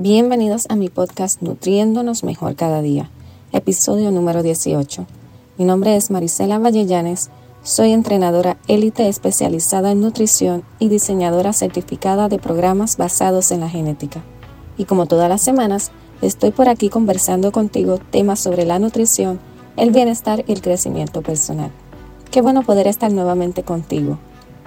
Bienvenidos a mi podcast Nutriéndonos Mejor Cada Día, episodio número 18. Mi nombre es Marisela Vallellanes, soy entrenadora élite especializada en nutrición y diseñadora certificada de programas basados en la genética. Y como todas las semanas, estoy por aquí conversando contigo temas sobre la nutrición, el bienestar y el crecimiento personal. Qué bueno poder estar nuevamente contigo.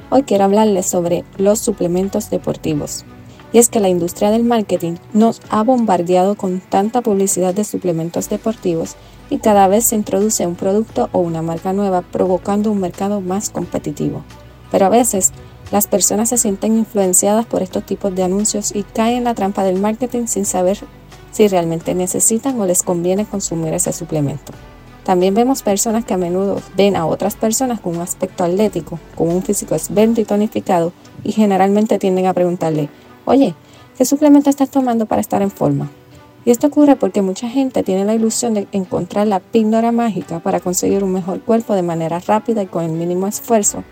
Hoy quiero hablarles sobre los suplementos deportivos y es que la industria del marketing nos ha bombardeado con tanta publicidad de suplementos deportivos y cada vez se introduce un producto o una marca nueva provocando un mercado más competitivo. Pero a veces las personas se sienten influenciadas por estos tipos de anuncios y caen en la trampa del marketing sin saber si realmente necesitan o les conviene consumir ese suplemento. También vemos personas que a menudo ven a otras personas con un aspecto atlético, con un físico esbelto y tonificado y generalmente tienden a preguntarle, Oye, ¿qué suplemento estás tomando para estar en forma? Y esto ocurre porque mucha gente tiene la ilusión de encontrar la píldora mágica para conseguir un mejor cuerpo de manera rápida y con el mínimo esfuerzo,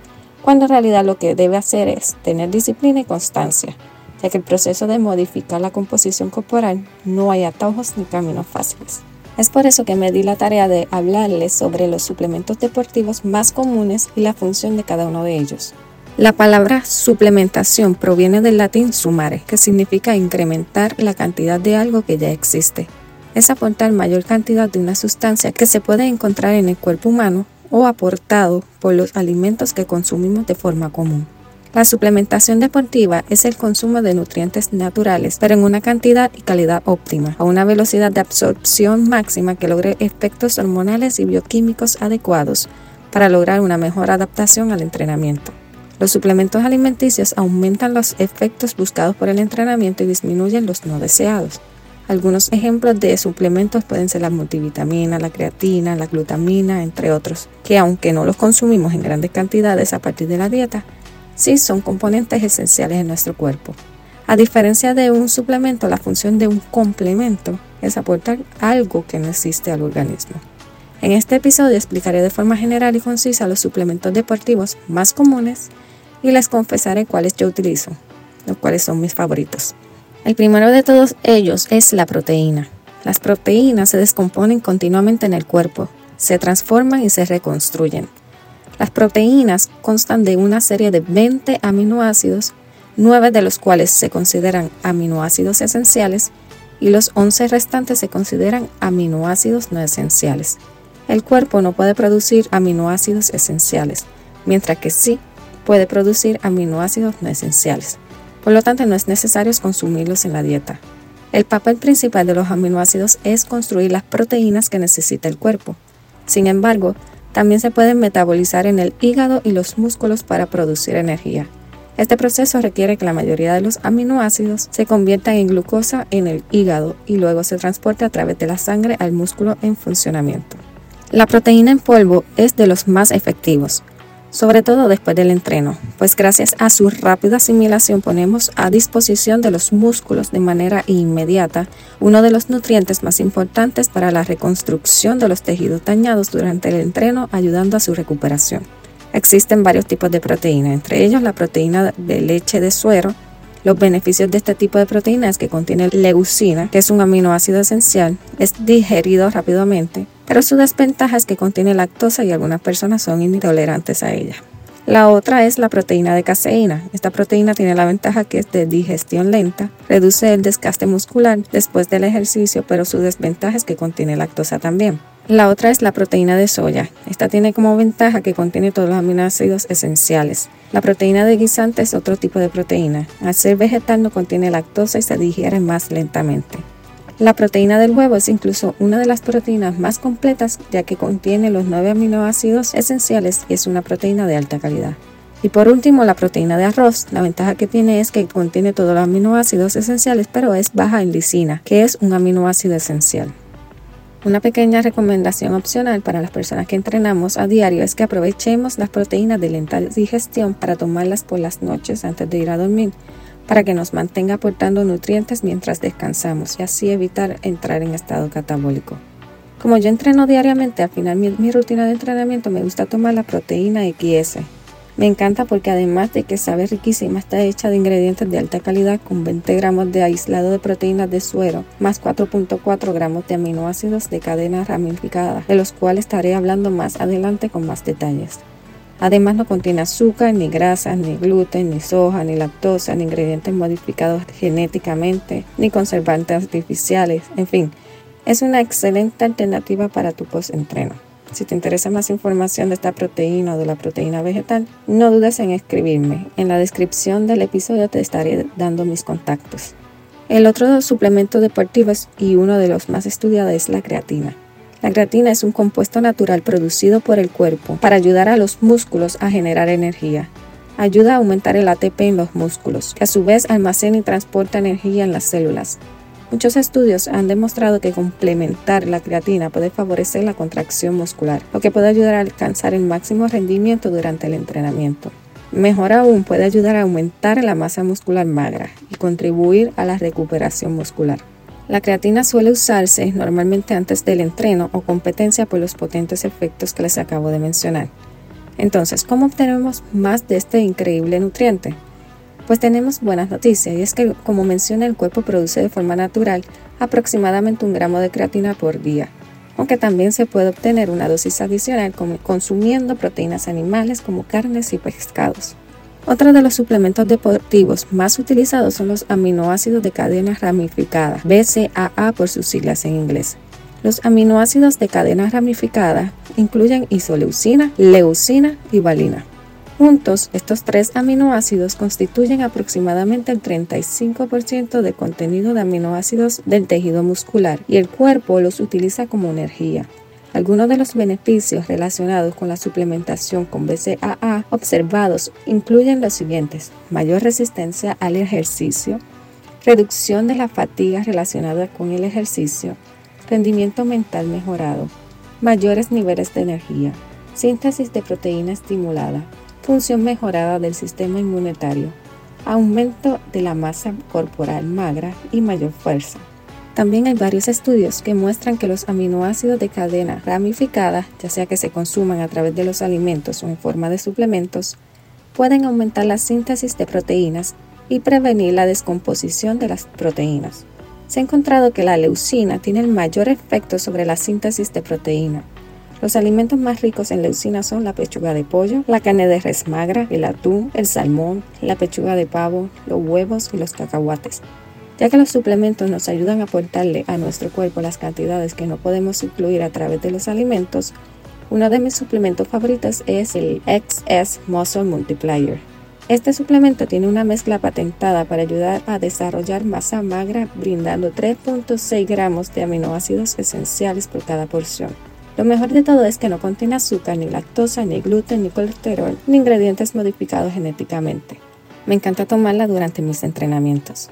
cuando en realidad lo que debe hacer es tener disciplina y constancia, ya que el proceso de modificar la composición corporal no hay atajos ni caminos fáciles. Es por eso que me di la tarea de hablarles sobre los suplementos deportivos más comunes y la función de cada uno de ellos. La palabra suplementación proviene del latín sumare, que significa incrementar la cantidad de algo que ya existe. Es aportar mayor cantidad de una sustancia que se puede encontrar en el cuerpo humano o aportado por los alimentos que consumimos de forma común. La suplementación deportiva es el consumo de nutrientes naturales, pero en una cantidad y calidad óptima, a una velocidad de absorción máxima que logre efectos hormonales y bioquímicos adecuados para lograr una mejor adaptación al entrenamiento. Los suplementos alimenticios aumentan los efectos buscados por el entrenamiento y disminuyen los no deseados. Algunos ejemplos de suplementos pueden ser la multivitamina, la creatina, la glutamina, entre otros, que aunque no los consumimos en grandes cantidades a partir de la dieta, sí son componentes esenciales en nuestro cuerpo. A diferencia de un suplemento, la función de un complemento es aportar algo que no existe al organismo. En este episodio explicaré de forma general y concisa los suplementos deportivos más comunes y les confesaré cuáles yo utilizo, los cuales son mis favoritos. El primero de todos ellos es la proteína. Las proteínas se descomponen continuamente en el cuerpo, se transforman y se reconstruyen. Las proteínas constan de una serie de 20 aminoácidos, 9 de los cuales se consideran aminoácidos esenciales y los 11 restantes se consideran aminoácidos no esenciales. El cuerpo no puede producir aminoácidos esenciales, mientras que sí puede producir aminoácidos no esenciales. Por lo tanto, no es necesario consumirlos en la dieta. El papel principal de los aminoácidos es construir las proteínas que necesita el cuerpo. Sin embargo, también se pueden metabolizar en el hígado y los músculos para producir energía. Este proceso requiere que la mayoría de los aminoácidos se conviertan en glucosa en el hígado y luego se transporte a través de la sangre al músculo en funcionamiento. La proteína en polvo es de los más efectivos sobre todo después del entreno, pues gracias a su rápida asimilación ponemos a disposición de los músculos de manera inmediata uno de los nutrientes más importantes para la reconstrucción de los tejidos dañados durante el entreno, ayudando a su recuperación. Existen varios tipos de proteína, entre ellos la proteína de leche de suero. Los beneficios de este tipo de proteína es que contiene leucina, que es un aminoácido esencial, es digerido rápidamente, pero su desventaja es que contiene lactosa y algunas personas son intolerantes a ella. La otra es la proteína de caseína. Esta proteína tiene la ventaja que es de digestión lenta, reduce el desgaste muscular después del ejercicio, pero su desventaja es que contiene lactosa también. La otra es la proteína de soya. Esta tiene como ventaja que contiene todos los aminoácidos esenciales. La proteína de guisante es otro tipo de proteína. Al ser vegetal no contiene lactosa y se digiere más lentamente. La proteína del huevo es incluso una de las proteínas más completas ya que contiene los nueve aminoácidos esenciales y es una proteína de alta calidad. Y por último, la proteína de arroz. La ventaja que tiene es que contiene todos los aminoácidos esenciales, pero es baja en lisina, que es un aminoácido esencial. Una pequeña recomendación opcional para las personas que entrenamos a diario es que aprovechemos las proteínas de lenta digestión para tomarlas por las noches antes de ir a dormir, para que nos mantenga aportando nutrientes mientras descansamos y así evitar entrar en estado catabólico. Como yo entreno diariamente, al final mi, mi rutina de entrenamiento me gusta tomar la proteína XS, me encanta porque además de que sabe riquísima, está hecha de ingredientes de alta calidad con 20 gramos de aislado de proteínas de suero más 4.4 gramos de aminoácidos de cadena ramificada, de los cuales estaré hablando más adelante con más detalles. Además no contiene azúcar, ni grasas, ni gluten, ni soja, ni lactosa, ni ingredientes modificados genéticamente, ni conservantes artificiales, en fin, es una excelente alternativa para tu post-entreno. Si te interesa más información de esta proteína o de la proteína vegetal, no dudes en escribirme. En la descripción del episodio te estaré dando mis contactos. El otro suplemento deportivo y uno de los más estudiados es la creatina. La creatina es un compuesto natural producido por el cuerpo para ayudar a los músculos a generar energía. Ayuda a aumentar el ATP en los músculos, que a su vez almacena y transporta energía en las células. Muchos estudios han demostrado que complementar la creatina puede favorecer la contracción muscular, lo que puede ayudar a alcanzar el máximo rendimiento durante el entrenamiento. Mejor aún, puede ayudar a aumentar la masa muscular magra y contribuir a la recuperación muscular. La creatina suele usarse normalmente antes del entreno o competencia por los potentes efectos que les acabo de mencionar. Entonces, ¿cómo obtenemos más de este increíble nutriente? Pues tenemos buenas noticias y es que, como menciona, el cuerpo produce de forma natural aproximadamente un gramo de creatina por día, aunque también se puede obtener una dosis adicional consumiendo proteínas animales como carnes y pescados. Otro de los suplementos deportivos más utilizados son los aminoácidos de cadena ramificada, BCAA por sus siglas en inglés. Los aminoácidos de cadena ramificada incluyen isoleucina, leucina y valina. Juntos, estos tres aminoácidos constituyen aproximadamente el 35% del contenido de aminoácidos del tejido muscular y el cuerpo los utiliza como energía. Algunos de los beneficios relacionados con la suplementación con BCAA observados incluyen los siguientes: mayor resistencia al ejercicio, reducción de la fatiga relacionada con el ejercicio, rendimiento mental mejorado, mayores niveles de energía, síntesis de proteína estimulada, función mejorada del sistema inmunitario, aumento de la masa corporal magra y mayor fuerza. También hay varios estudios que muestran que los aminoácidos de cadena ramificada, ya sea que se consuman a través de los alimentos o en forma de suplementos, pueden aumentar la síntesis de proteínas y prevenir la descomposición de las proteínas. Se ha encontrado que la leucina tiene el mayor efecto sobre la síntesis de proteína, los alimentos más ricos en leucina son la pechuga de pollo, la carne de res magra, el atún, el salmón, la pechuga de pavo, los huevos y los cacahuates. Ya que los suplementos nos ayudan a aportarle a nuestro cuerpo las cantidades que no podemos incluir a través de los alimentos, uno de mis suplementos favoritos es el XS Muscle Multiplier. Este suplemento tiene una mezcla patentada para ayudar a desarrollar masa magra, brindando 3.6 gramos de aminoácidos esenciales por cada porción. Lo mejor de todo es que no contiene azúcar, ni lactosa, ni gluten, ni colesterol, ni ingredientes modificados genéticamente. Me encanta tomarla durante mis entrenamientos.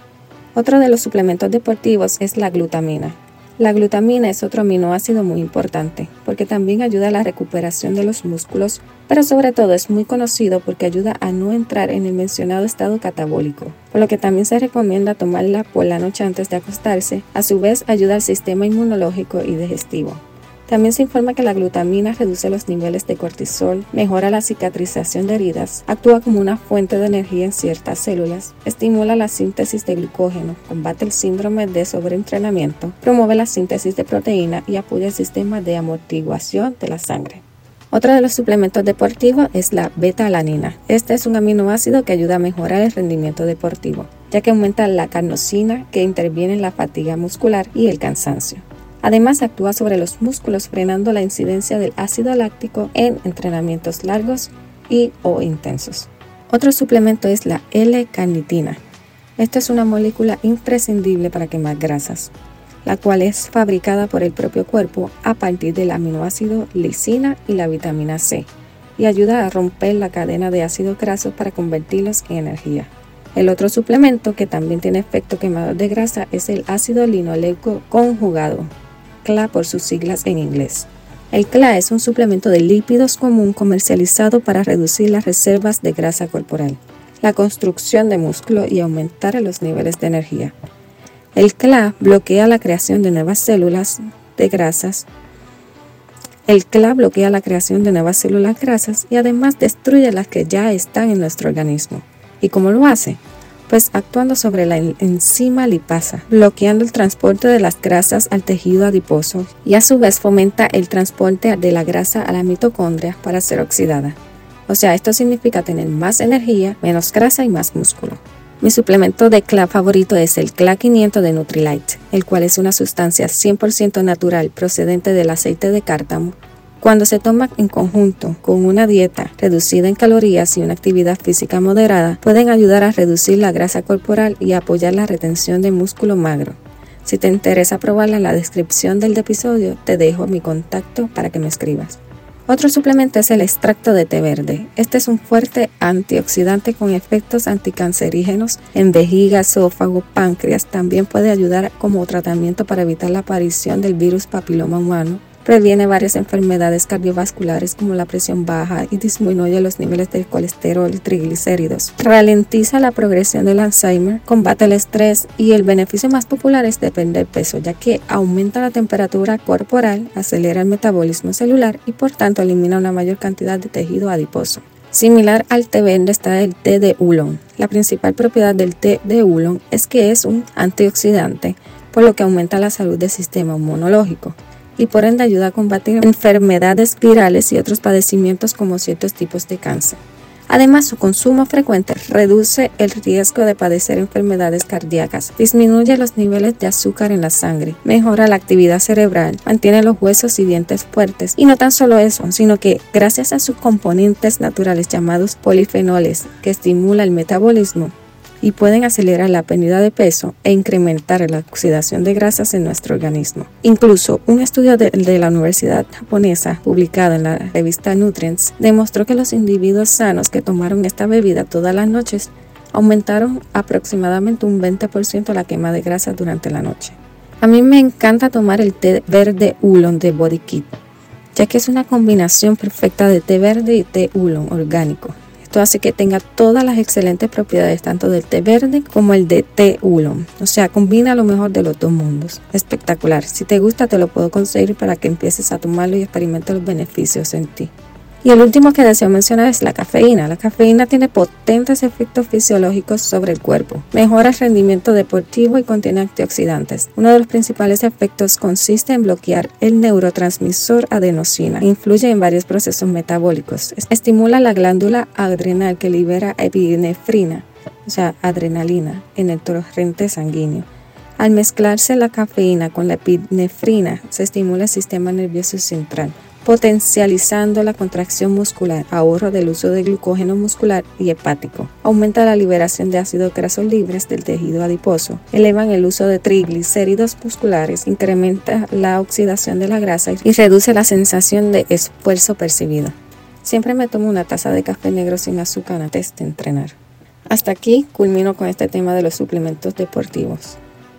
Otro de los suplementos deportivos es la glutamina. La glutamina es otro aminoácido muy importante porque también ayuda a la recuperación de los músculos, pero sobre todo es muy conocido porque ayuda a no entrar en el mencionado estado catabólico, por lo que también se recomienda tomarla por la noche antes de acostarse, a su vez ayuda al sistema inmunológico y digestivo. También se informa que la glutamina reduce los niveles de cortisol, mejora la cicatrización de heridas, actúa como una fuente de energía en ciertas células, estimula la síntesis de glucógeno, combate el síndrome de sobreentrenamiento, promueve la síntesis de proteína y apoya el sistema de amortiguación de la sangre. Otro de los suplementos deportivos es la beta-alanina. Este es un aminoácido que ayuda a mejorar el rendimiento deportivo, ya que aumenta la carnosina que interviene en la fatiga muscular y el cansancio. Además, actúa sobre los músculos frenando la incidencia del ácido láctico en entrenamientos largos y o intensos. Otro suplemento es la L-carnitina. Esta es una molécula imprescindible para quemar grasas, la cual es fabricada por el propio cuerpo a partir del aminoácido lisina y la vitamina C y ayuda a romper la cadena de ácidos grasos para convertirlos en energía. El otro suplemento que también tiene efecto quemador de grasa es el ácido linoleico conjugado, El CLA es un suplemento de lípidos común comercializado para reducir las reservas de grasa corporal, la construcción de músculo y aumentar los niveles de energía. El CLA bloquea la creación de nuevas células de grasas. El CLA bloquea la creación de nuevas células grasas y además destruye las que ya están en nuestro organismo. ¿Y cómo lo hace? Pues actuando sobre la enzima lipasa, bloqueando el transporte de las grasas al tejido adiposo y a su vez fomenta el transporte de la grasa a la mitocondria para ser oxidada. O sea, esto significa tener más energía, menos grasa y más músculo. Mi suplemento de CLA favorito es el CLA 500 de Nutrilite, el cual es una sustancia 100% natural procedente del aceite de cártamo cuando se toma en conjunto con una dieta reducida en calorías y una actividad física moderada, pueden ayudar a reducir la grasa corporal y apoyar la retención de músculo magro. Si te interesa probarla en la descripción del episodio, te dejo mi contacto para que me escribas. Otro suplemento es el extracto de té verde. Este es un fuerte antioxidante con efectos anticancerígenos en vejiga, esófago, páncreas. También puede ayudar como tratamiento para evitar la aparición del virus papiloma humano Previene varias enfermedades cardiovasculares como la presión baja y disminuye los niveles de colesterol y triglicéridos. Ralentiza la progresión del Alzheimer, combate el estrés y el beneficio más popular es depender del peso, ya que aumenta la temperatura corporal, acelera el metabolismo celular y por tanto elimina una mayor cantidad de tejido adiposo. Similar al té verde está el té de oolong. La principal propiedad del té de oolong es que es un antioxidante, por lo que aumenta la salud del sistema inmunológico y por ende ayuda a combatir enfermedades virales y otros padecimientos como ciertos tipos de cáncer. Además, su consumo frecuente reduce el riesgo de padecer enfermedades cardíacas, disminuye los niveles de azúcar en la sangre, mejora la actividad cerebral, mantiene los huesos y dientes fuertes. Y no tan solo eso, sino que gracias a sus componentes naturales llamados polifenoles, que estimula el metabolismo, y pueden acelerar la pérdida de peso e incrementar la oxidación de grasas en nuestro organismo. Incluso un estudio de, la Universidad japonesa publicado en la revista Nutrients demostró que los individuos sanos que tomaron esta bebida todas las noches aumentaron aproximadamente un 20% la quema de grasa durante la noche. A mí me encanta tomar el té verde oolong de Body Kit, ya que es una combinación perfecta de té verde y té oolong orgánico. Esto hace que tenga todas las excelentes propiedades tanto del té verde como el de té oolong. O sea, combina lo mejor de los dos mundos. Espectacular. Si te gusta, te lo puedo conseguir para que empieces a tomarlo y experimentes los beneficios en ti. Y el último que deseo mencionar es la cafeína. La cafeína tiene potentes efectos fisiológicos sobre el cuerpo. Mejora el rendimiento deportivo y contiene antioxidantes. Uno de los principales efectos consiste en bloquear el neurotransmisor adenosina. Influye en varios procesos metabólicos. Estimula la glándula adrenal que libera epinefrina, o sea, adrenalina, en el torrente sanguíneo. Al mezclarse la cafeína con la epinefrina, se estimula el sistema nervioso central potencializando la contracción muscular, ahorro del uso de glucógeno muscular y hepático, aumenta la liberación de ácidos grasos libres del tejido adiposo, elevan el uso de triglicéridos musculares, incrementa la oxidación de la grasa y reduce la sensación de esfuerzo percibido. Siempre me tomo una taza de café negro sin azúcar antes de entrenar. Hasta aquí culmino con este tema de los suplementos deportivos.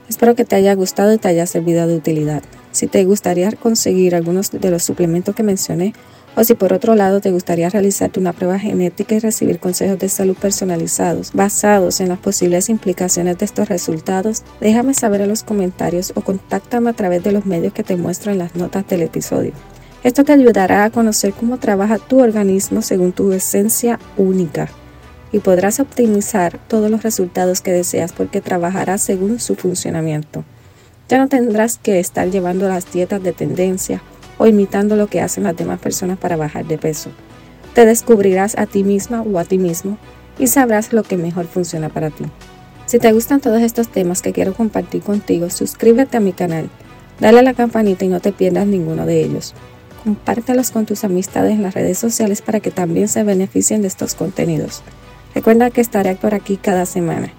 Espero que te haya gustado y te haya servido de utilidad. Si te gustaría conseguir algunos de los suplementos que mencioné, o si por otro lado te gustaría realizarte una prueba genética y recibir consejos de salud personalizados basados en las posibles implicaciones de estos resultados, déjame saber en los comentarios o contáctame a través de los medios que te muestro en las notas del episodio. Esto te ayudará a conocer cómo trabaja tu organismo según tu esencia única y podrás optimizar todos los resultados que deseas porque trabajará según su funcionamiento. Ya no tendrás que estar llevando las dietas de tendencia o imitando lo que hacen las demás personas para bajar de peso. Te descubrirás a ti misma o a ti mismo y sabrás lo que mejor funciona para ti. Si te gustan todos estos temas que quiero compartir contigo, suscríbete a mi canal, dale a la campanita y no te pierdas ninguno de ellos. Compártelos con tus amistades en las redes sociales para que también se beneficien de estos contenidos. Recuerda que estaré por aquí cada semana.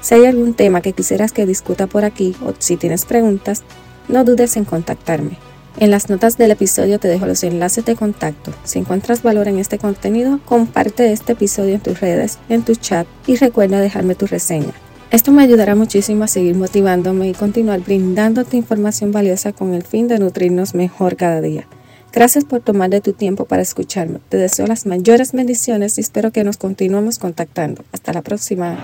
Si hay algún tema que quisieras que discuta por aquí o si tienes preguntas, no dudes en contactarme. En las notas del episodio te dejo los enlaces de contacto. Si encuentras valor en este contenido, comparte este episodio en tus redes, en tu chat y recuerda dejarme tu reseña. Esto me ayudará muchísimo a seguir motivándome y continuar brindándote información valiosa con el fin de nutrirnos mejor cada día. Gracias por tomar de tu tiempo para escucharme. Te deseo las mayores bendiciones y espero que nos continuemos contactando. Hasta la próxima.